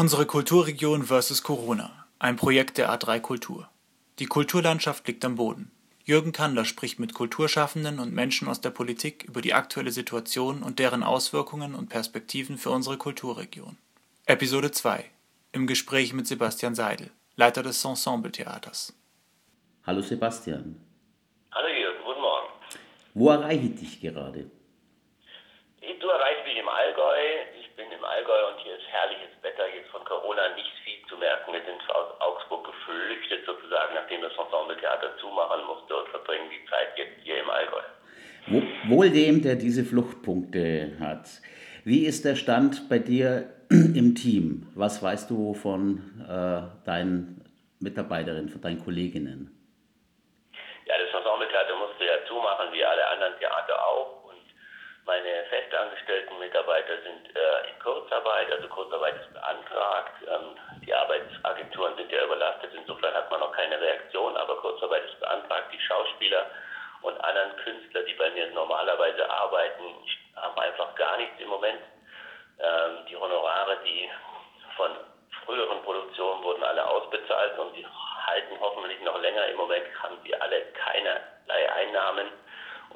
Unsere Kulturregion vs. Corona. Ein Projekt der A3 Kultur. Die Kulturlandschaft liegt am Boden. Jürgen Kandler spricht mit Kulturschaffenden und Menschen aus der Politik über die aktuelle Situation und deren Auswirkungen und Perspektiven für unsere Kulturregion. Episode 2. Im Gespräch mit Sebastian Seidel, Leiter des Ensemble Theaters. Hallo Sebastian. Hallo Jürgen, guten Morgen. Wo erreiche ich dich gerade? Du erreichst mich im Allgäu. Ich bin im Allgäu und hier ist herrliches Wetter. Jetzt von Corona nicht viel zu merken. Wir sind aus Augsburg geflüchtet sozusagen, nachdem das Ensemble Theater zumachen musste und verbringen die Zeit jetzt hier im Allgäu. Wohl dem, der diese Fluchtpunkte hat. Wie ist der Stand bei dir im Team? Was weißt du von äh, deinen Mitarbeiterinnen, von deinen Kolleginnen? Ja, das Ensemble Theater musste ja zumachen, wie alle anderen Theater auch. Meine festangestellten Mitarbeiter sind äh, in Kurzarbeit, also Kurzarbeit ist beantragt. Ähm, die Arbeitsagenturen sind ja überlastet, insofern hat man noch keine Reaktion, aber Kurzarbeit ist beantragt. Die Schauspieler und anderen Künstler, die bei mir normalerweise arbeiten, haben einfach gar nichts im Moment. Ähm, die Honorare, die von früheren Produktionen wurden alle ausbezahlt und die halten hoffentlich noch länger. Im Moment haben sie alle keinerlei Einnahmen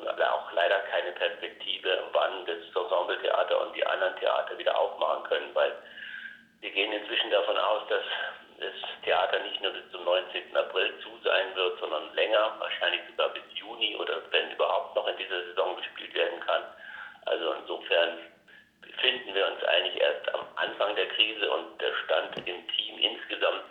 auch leider keine Perspektive, wann das Ensembletheater und die anderen Theater wieder aufmachen können, weil wir gehen inzwischen davon aus, dass das Theater nicht nur bis zum 19. April zu sein wird, sondern länger, wahrscheinlich sogar bis Juni oder wenn überhaupt noch in dieser Saison gespielt werden kann. Also insofern befinden wir uns eigentlich erst am Anfang der Krise und der Stand im Team insgesamt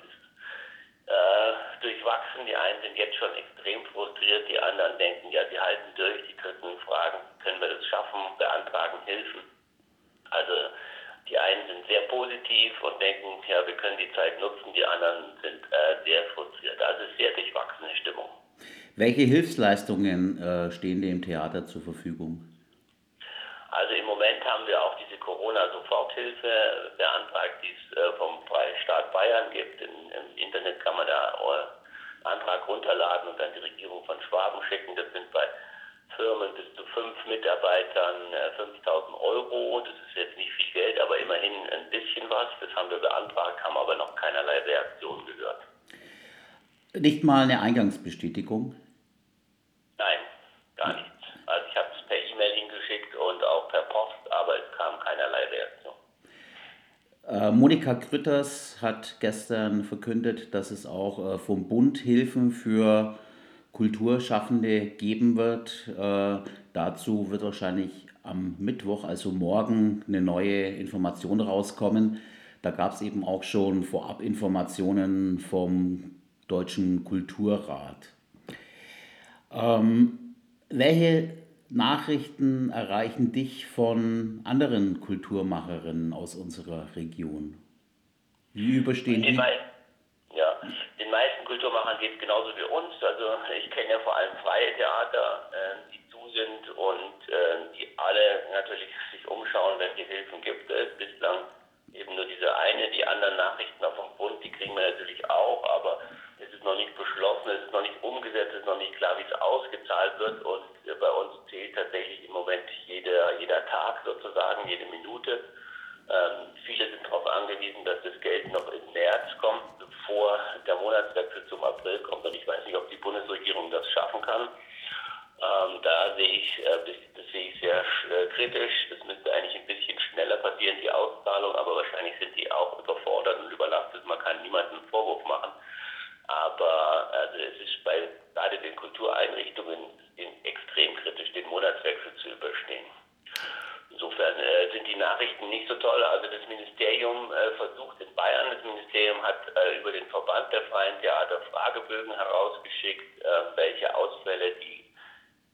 äh, durchwachsen. Die einen sind jetzt schon extrem frustriert, die anderen denken, ja, sie halten durch, die könnten fragen, können wir das schaffen, beantragen Hilfen. Also die einen sind sehr positiv und denken, ja, wir können die Zeit nutzen, die anderen sind äh, sehr frustriert. Also sehr durchwachsene Stimmung. Welche Hilfsleistungen äh, stehen dem Theater zur Verfügung? Also im Moment haben wir auch diese Corona-Soforthilfe beantragt, die es äh, vom Freistaat Bayern gibt. Im Internet kann man da einen Antrag runterladen und dann die Regierung von Schwaben schicken. Das sind bei Firmen bis zu fünf Mitarbeitern 5000 äh, Euro. Das ist jetzt nicht viel Geld, aber immerhin ein bisschen was. Das haben wir beantragt, haben aber noch keinerlei Reaktion gehört. Nicht mal eine Eingangsbestätigung? Nein, gar nichts. Also ich habe es per E-Mail hingeschickt und auch per Post, aber es kam keinerlei Reaktion. Äh, Monika Grütters hat gestern verkündet, dass es auch äh, vom Bund Hilfen für Kulturschaffende geben wird. Äh, dazu wird wahrscheinlich am Mittwoch, also morgen, eine neue Information rauskommen. Da gab es eben auch schon Vorabinformationen vom Deutschen Kulturrat. Ähm, welche Nachrichten erreichen dich von anderen Kulturmacherinnen aus unserer Region? Wie überstehen die? Ja, den meisten Kulturmachern geht es genauso wie uns. Also ich kenne ja vor allem freie Theater, äh, die zu sind und äh, die alle natürlich sich umschauen, welche Hilfen gibt es. Bislang eben nur diese eine, die anderen Nachrichten auf dem Bund, die kriegen wir natürlich auch, aber es ist noch nicht beschlossen, es ist noch nicht umgesetzt, es ist noch nicht klar, wie es ausgezahlt wird und äh, bei uns zählt tatsächlich im Moment jeder, jeder Tag sozusagen, jede Minute. Aber also es ist bei gerade den Kultureinrichtungen extrem kritisch, den Monatswechsel zu überstehen. Insofern äh, sind die Nachrichten nicht so toll. Also das Ministerium äh, versucht in Bayern, das Ministerium hat äh, über den Verband der freien Theater Fragebögen herausgeschickt, äh, welche Ausfälle die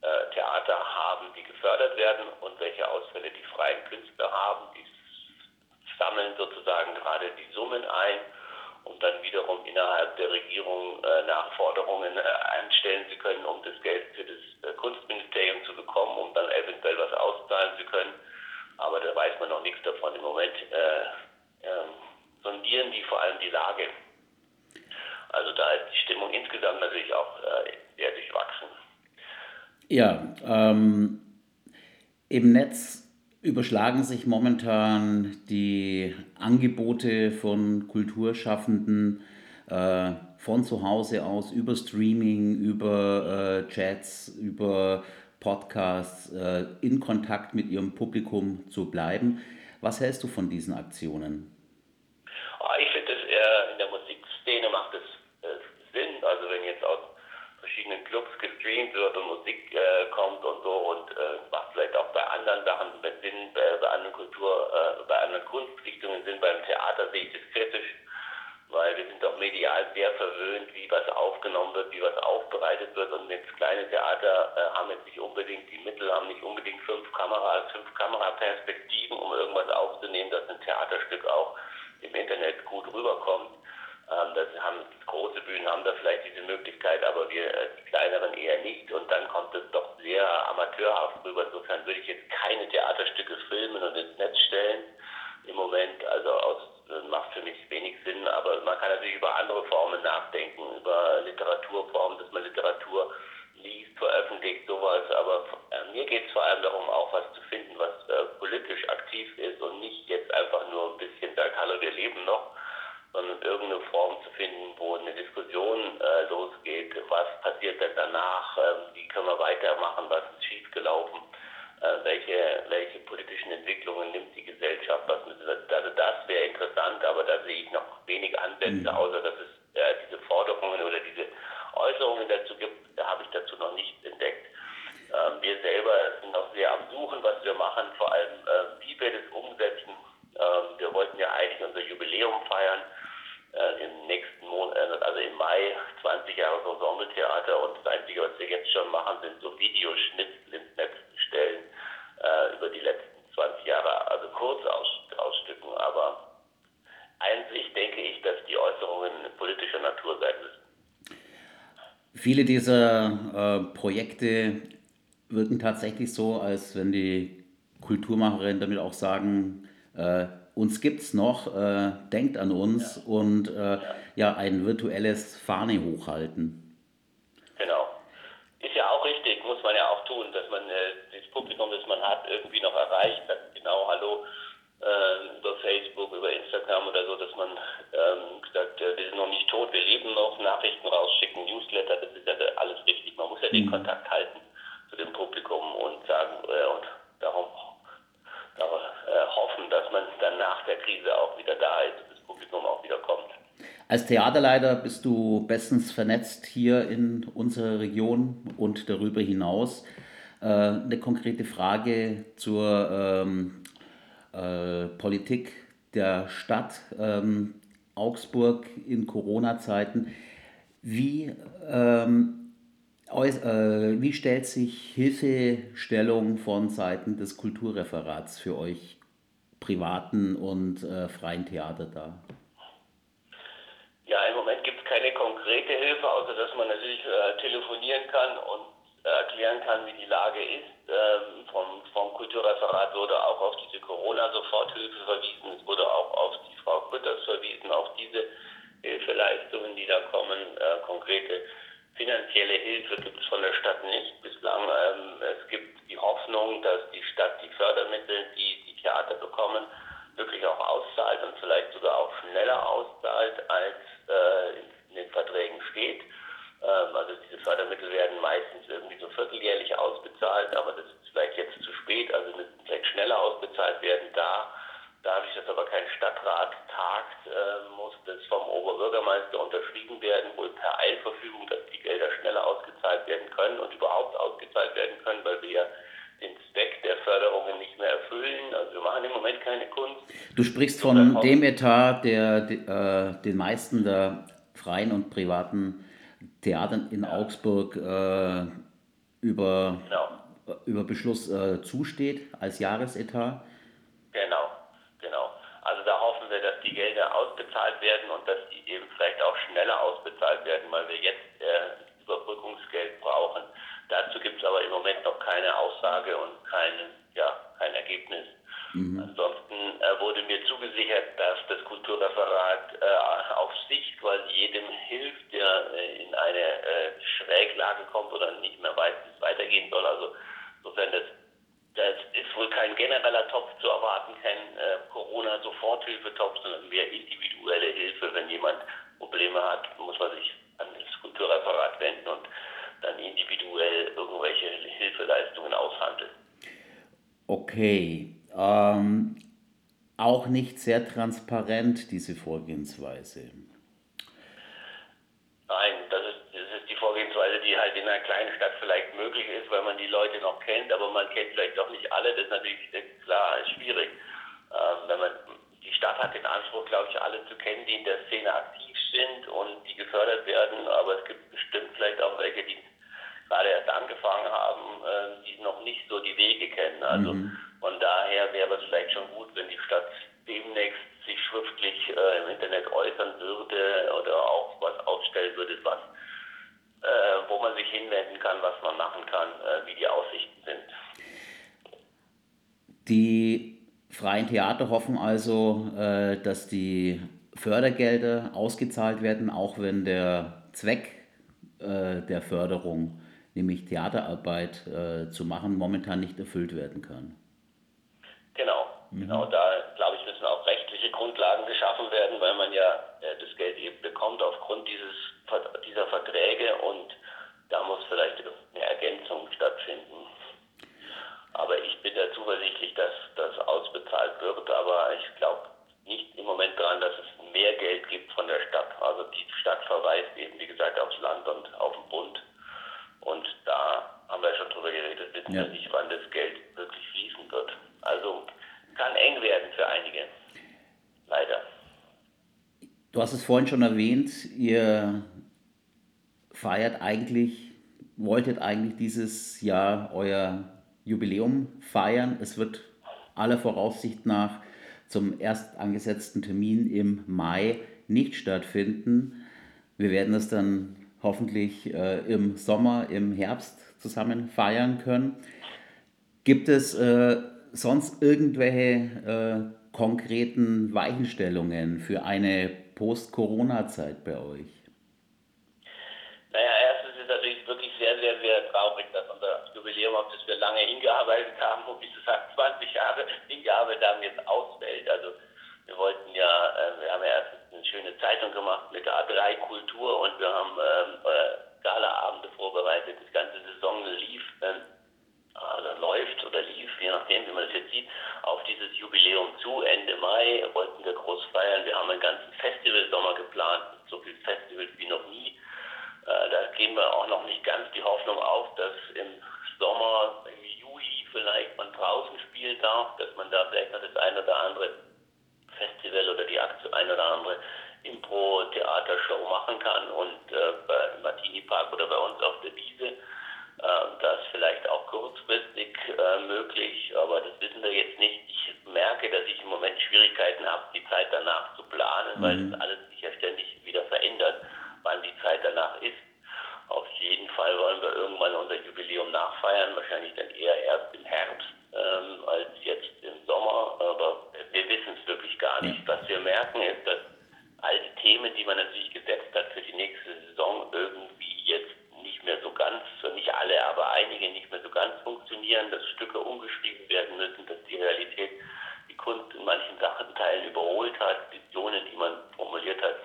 äh, Theater haben, die gefördert werden und welche Ausfälle die freien Künstler haben. Die sammeln sozusagen gerade die Summen ein um dann wiederum innerhalb der Regierung äh, Nachforderungen äh, einstellen zu können, um das Geld für das äh, Kunstministerium zu bekommen, um dann eventuell was auszahlen zu können. Aber da weiß man noch nichts davon. Im Moment äh, ähm, sondieren die vor allem die Lage. Also da ist die Stimmung insgesamt natürlich auch sehr durchwachsen. Ja, ähm, im Netz überschlagen sich momentan die Angebote von Kulturschaffenden äh, von zu Hause aus über Streaming, über äh, Chats, über Podcasts äh, in Kontakt mit ihrem Publikum zu bleiben. Was hältst du von diesen Aktionen? Ah, ich finde es eher in der Musikszene macht es äh, Sinn. Also wenn jetzt aus verschiedenen Clubs gestreamt wird und Musik äh, kommt und so und äh, macht vielleicht auch anderen Sachen Sinn, bei, bei anderen Kultur, äh, bei anderen Kunstrichtungen Sinn. Beim Theater sehe ich das kritisch weil wir sind doch medial sehr verwöhnt, wie was aufgenommen wird, wie was aufbereitet wird. Und jetzt kleine Theater äh, haben jetzt nicht unbedingt die Mittel, haben nicht unbedingt fünf Kameras, fünf Kameraperspektiven, um irgendwas aufzunehmen, dass ein Theaterstück auch im Internet gut rüberkommt. Ähm, das haben große Bühnen haben da vielleicht diese Möglichkeit, aber wir äh, die kleineren eher nicht. Und dann kommt es doch sehr amateurhaft rüber. Insofern würde ich jetzt keine Theaterstücke filmen und ins Netz stellen im Moment. Also aus macht für mich wenig Sinn, aber man kann natürlich über andere Formen nachdenken, über Literaturformen, dass man Literatur liest, veröffentlicht, sowas. Aber äh, mir geht es vor allem darum, auch was zu finden, was äh, politisch aktiv ist und nicht jetzt einfach nur ein bisschen sagt, hallo, wir leben noch, sondern irgendeine Form zu finden, wo eine Diskussion äh, losgeht, was passiert denn danach, ähm, wie können wir weitermachen, was ist schiefgelaufen äh, welche, welche politischen Entwicklungen nimmt die Gesellschaft, was also das wäre interessant, aber da sehe ich noch wenig Ansätze, mhm. außer dass es äh, diese Forderungen oder diese Äußerungen dazu gibt, da habe ich dazu noch nichts entdeckt. Ähm, wir selber sind noch sehr am Suchen, was wir machen, vor allem äh, wie wir das umsetzen. Ähm, wir wollten ja eigentlich unser Jubiläum feiern äh, im nächsten Monat, äh, also im Mai 20 Jahre Ensembletheater und das Einzige, was wir jetzt schon machen, sind so Videoschnitzel ins Netz stellen äh, über die letzten 20 Jahre, also kurz aus, ausstücken, aber einzig denke ich, dass die Äußerungen politischer Natur sein müssen. Viele dieser äh, Projekte wirken tatsächlich so, als wenn die Kulturmacherinnen damit auch sagen, äh, uns es noch, äh, denkt an uns ja. und äh, ja. ein virtuelles Fahne hochhalten. Genau. Ist ja auch richtig, muss man ja auch tun, dass man äh, Publikum, das man hat, irgendwie noch erreicht, sagt genau Hallo äh, über Facebook, über Instagram oder so, dass man ähm, sagt, äh, wir sind noch nicht tot, wir leben noch, Nachrichten rausschicken, Newsletter, das ist ja alles richtig. Man muss ja den mhm. Kontakt halten zu dem Publikum und sagen äh, und darum, darum äh, hoffen, dass man dann nach der Krise auch wieder da ist und das Publikum auch wieder kommt. Als Theaterleiter bist du bestens vernetzt hier in unserer Region und darüber hinaus. Äh, eine konkrete Frage zur ähm, äh, Politik der Stadt ähm, Augsburg in Corona-Zeiten. Wie, ähm, äh, wie stellt sich Hilfestellung von Seiten des Kulturreferats für euch privaten und äh, freien Theater dar? Ja, im Moment gibt es keine konkrete Hilfe, außer dass man natürlich äh, telefonieren kann und erklären kann, wie die Lage ist. Ähm, vom, vom Kulturreferat wurde auch auf diese Corona-Soforthilfe verwiesen. Es wurde auch auf die Frau Grütters verwiesen, auf diese Hilfeleistungen, die da kommen. Äh, konkrete finanzielle Hilfe gibt es von der Stadt nicht bislang. Ähm, es gibt die Hoffnung, dass die Stadt die Fördermittel, die Theater bekommen, wirklich auch auszahlt und vielleicht sogar auch schneller auszahlt, als äh, in den Verträgen steht. Ähm, also diese Fördermittel werden meistens irgendwie so vierteljährlich ausbezahlt, aber das ist vielleicht jetzt zu spät, also müssen vielleicht schneller ausbezahlt werden. Da, dadurch, dass aber kein Stadtrat tagt, äh, muss das vom Oberbürgermeister unterschrieben werden, wohl per Eilverfügung, dass die Gelder schneller ausgezahlt werden können und überhaupt ausgezahlt machen im Moment keine Kunst. Du sprichst von dem Etat, der äh, den meisten der freien und privaten Theatern in Augsburg äh, über, genau. über Beschluss äh, zusteht als Jahresetat? Genau, genau. Also da hoffen wir, dass die Gelder ausbezahlt werden und dass die eben vielleicht auch schneller ausbezahlt werden, weil wir jetzt äh, Überbrückungsgeld brauchen. Dazu gibt es aber im Moment noch keine Aussage und kein, ja, kein Ergebnis. Mhm. Ansonsten äh, wurde mir zugesichert, dass das Kulturreferat äh, auf Sicht quasi jedem hilft, der äh, in eine äh, Schräglage kommt oder nicht mehr weiß, wie es weitergehen soll. Also insofern das das ist wohl kein genereller Topf zu erwarten, kein äh, Corona-Soforthilfetopf, sondern mehr individuelle Hilfe. Wenn jemand Probleme hat, muss man sich an das Kulturreferat wenden und dann individuell irgendwelche Hilfeleistungen aushandeln. Okay. Ähm, auch nicht sehr transparent, diese Vorgehensweise. Nein, das ist, das ist die Vorgehensweise, die halt in einer kleinen Stadt vielleicht möglich ist, weil man die Leute noch kennt, aber man kennt vielleicht doch nicht alle. Das ist natürlich klar, ist schwierig. Ähm, wenn man, die Stadt hat den Anspruch, glaube ich, alle zu kennen, die in der Szene aktiv sind und die gefördert werden, aber es gibt bestimmt vielleicht auch welche, die gerade erst angefangen haben, äh, die noch nicht so die Wege kennen. Also mhm. von daher wäre es vielleicht schon gut, wenn die Stadt demnächst sich schriftlich äh, im Internet äußern würde oder auch was aufstellen würde, was, äh, wo man sich hinwenden kann, was man machen kann, äh, wie die Aussichten sind. Die freien Theater hoffen also, äh, dass die Fördergelder ausgezahlt werden, auch wenn der Zweck äh, der Förderung nämlich Theaterarbeit äh, zu machen, momentan nicht erfüllt werden kann. Genau, mhm. genau da glaube ich müssen auch rechtliche Grundlagen geschaffen werden, weil man ja das Geld eben bekommt aufgrund dieses, dieser Verträge und da muss vielleicht eine Ergänzung stattfinden. Aber ich bin da zuversichtlich, dass das ausbezahlt wird, aber ich glaube nicht im Moment daran, dass es mehr Geld gibt von der Stadt. Also die Stadt verweist eben, wie gesagt, aufs Land und auf den Bund. Und da haben wir schon drüber geredet, wissen ja. wir nicht, wann das Geld wirklich fließen wird. Also kann eng werden für einige. Leider. Du hast es vorhin schon erwähnt, ihr feiert eigentlich, wolltet eigentlich dieses Jahr euer Jubiläum feiern. Es wird aller Voraussicht nach zum erst angesetzten Termin im Mai nicht stattfinden. Wir werden es dann hoffentlich äh, im Sommer, im Herbst zusammen feiern können. Gibt es äh, sonst irgendwelche äh, konkreten Weichenstellungen für eine Post-Corona-Zeit bei euch? Naja, erstens ist es natürlich wirklich sehr, sehr, sehr traurig, dass Jubiläum, auf das wir lange hingearbeitet haben, und wie gesagt 20 Jahre hingearbeitet haben, jetzt ausfällt. Also wir wollten ja, äh, wir haben ja erst eine schöne Zeitung gemacht mit A3 Kultur und wir haben ähm, äh, Galaabende vorbereitet. Die ganze Saison lief, ähm, also läuft oder lief, je nachdem, wie man das jetzt sieht, auf dieses Jubiläum zu. Ende Mai wollten wir groß feiern. Wir haben einen ganzen Festivalsommer geplant, so viele Festivals wie noch nie. Äh, da geben wir auch noch nicht ganz die Hoffnung auf, dass im Sommer, im Juli vielleicht man draußen spielen darf, dass man da vielleicht noch das eine oder andere Festival oder die ein oder andere Impro-Theatershow machen kann. Und äh, alle, aber einige nicht mehr so ganz funktionieren, dass Stücke umgeschrieben werden müssen, dass die Realität die Kunst in manchen Sachenteilen überholt hat, Visionen, die man formuliert hat,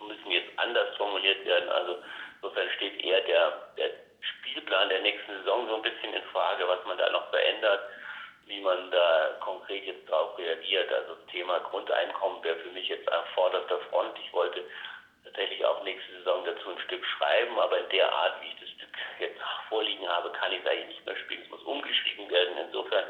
müssen jetzt anders formuliert werden. Also insofern steht eher der, der Spielplan der nächsten Saison so ein bisschen in Frage, was man da noch verändert wie man da konkret jetzt darauf reagiert. Also das Thema Grundeinkommen wäre für mich jetzt an vorderster Front. Ich wollte tatsächlich auch nächste Saison dazu ein Stück schreiben, aber in der Art, wie ich das Stück jetzt vorliegen habe, kann ich es eigentlich nicht mehr spielen. Es muss umgeschrieben werden. Insofern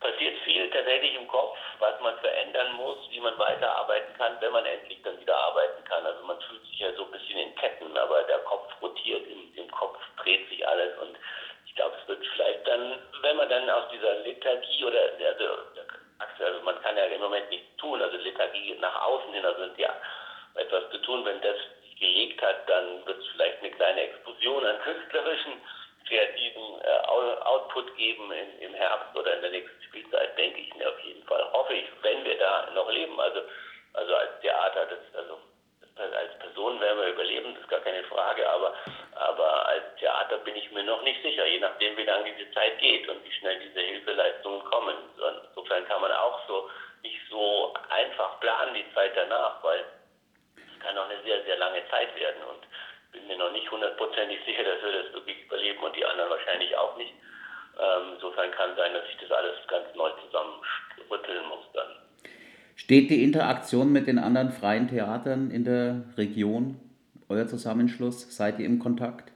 passiert viel tatsächlich im Kopf, was man verändern muss, wie man weiterarbeiten kann, wenn man endlich dann wieder arbeiten kann. Also man fühlt sich ja so ein bisschen in Ketten, aber der Kopf rotiert, im, im Kopf dreht sich alles und ich glaube, es wird vielleicht dann, wenn man dann aus dieser Lethargie oder also, also man kann ja im Moment nichts tun, also Lethargie nach außen hin, also ja etwas zu tun, wenn das gelegt hat, dann wird es vielleicht eine kleine Explosion an künstlerischen, kreativen äh, Output geben in, im Herbst oder in der nächsten Spielzeit, denke ich mir auf jeden Fall. Hoffe ich, wenn wir da noch leben. Also, also als Theater, das, also als Person werden wir überleben, das ist gar keine Frage, aber, aber als Theater bin ich mir mir noch nicht sicher, je nachdem, wie lange diese Zeit geht und wie schnell diese Hilfeleistungen kommen. Insofern kann man auch so nicht so einfach planen die Zeit danach, weil es kann auch eine sehr, sehr lange Zeit werden und bin mir noch nicht hundertprozentig sicher, dass wir das wirklich überleben und die anderen wahrscheinlich auch nicht. Ähm, insofern kann sein, dass ich das alles ganz neu zusammenrütteln muss dann. Steht die Interaktion mit den anderen freien Theatern in der Region, euer Zusammenschluss? Seid ihr im Kontakt?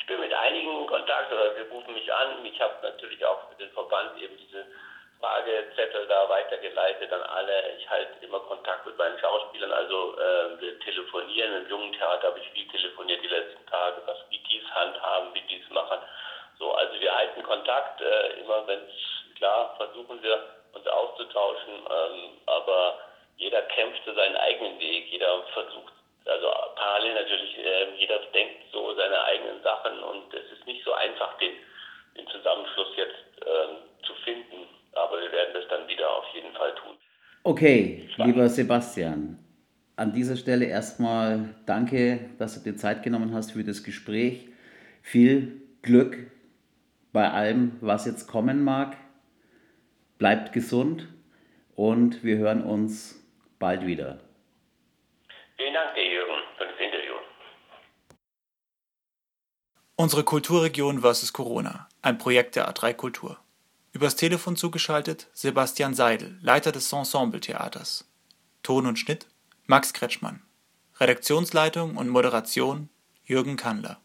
Ich bin mit einigen in Kontakt, oder wir rufen mich an. Ich habe natürlich auch für den Verband eben diese Fragezettel da weitergeleitet an alle. Ich halte immer Kontakt mit meinen Schauspielern, also äh, wir telefonieren. Im jungen Theater habe ich viel telefoniert die letzten Tage, was, wie es handhaben, wie die es machen. So, also wir halten Kontakt, äh, immer wenn es klar, versuchen wir uns auszutauschen, ähm, aber jeder kämpft für seinen eigenen Weg, jeder versucht, also parallel natürlich, äh, jeder denkt so seine eigenen Sachen und es ist nicht so einfach, den, den Zusammenschluss jetzt äh, zu finden, aber wir werden das dann wieder auf jeden Fall tun. Okay, lieber Sebastian, an dieser Stelle erstmal danke, dass du dir Zeit genommen hast für das Gespräch. Viel Glück bei allem, was jetzt kommen mag. Bleibt gesund und wir hören uns bald wieder. Vielen Dank, dir Jürgen, für das Interview. Unsere Kulturregion versus Corona, ein Projekt der A3 Kultur. Übers Telefon zugeschaltet Sebastian Seidel, Leiter des Ensemble Theaters. Ton und Schnitt Max Kretschmann. Redaktionsleitung und Moderation Jürgen Kandler.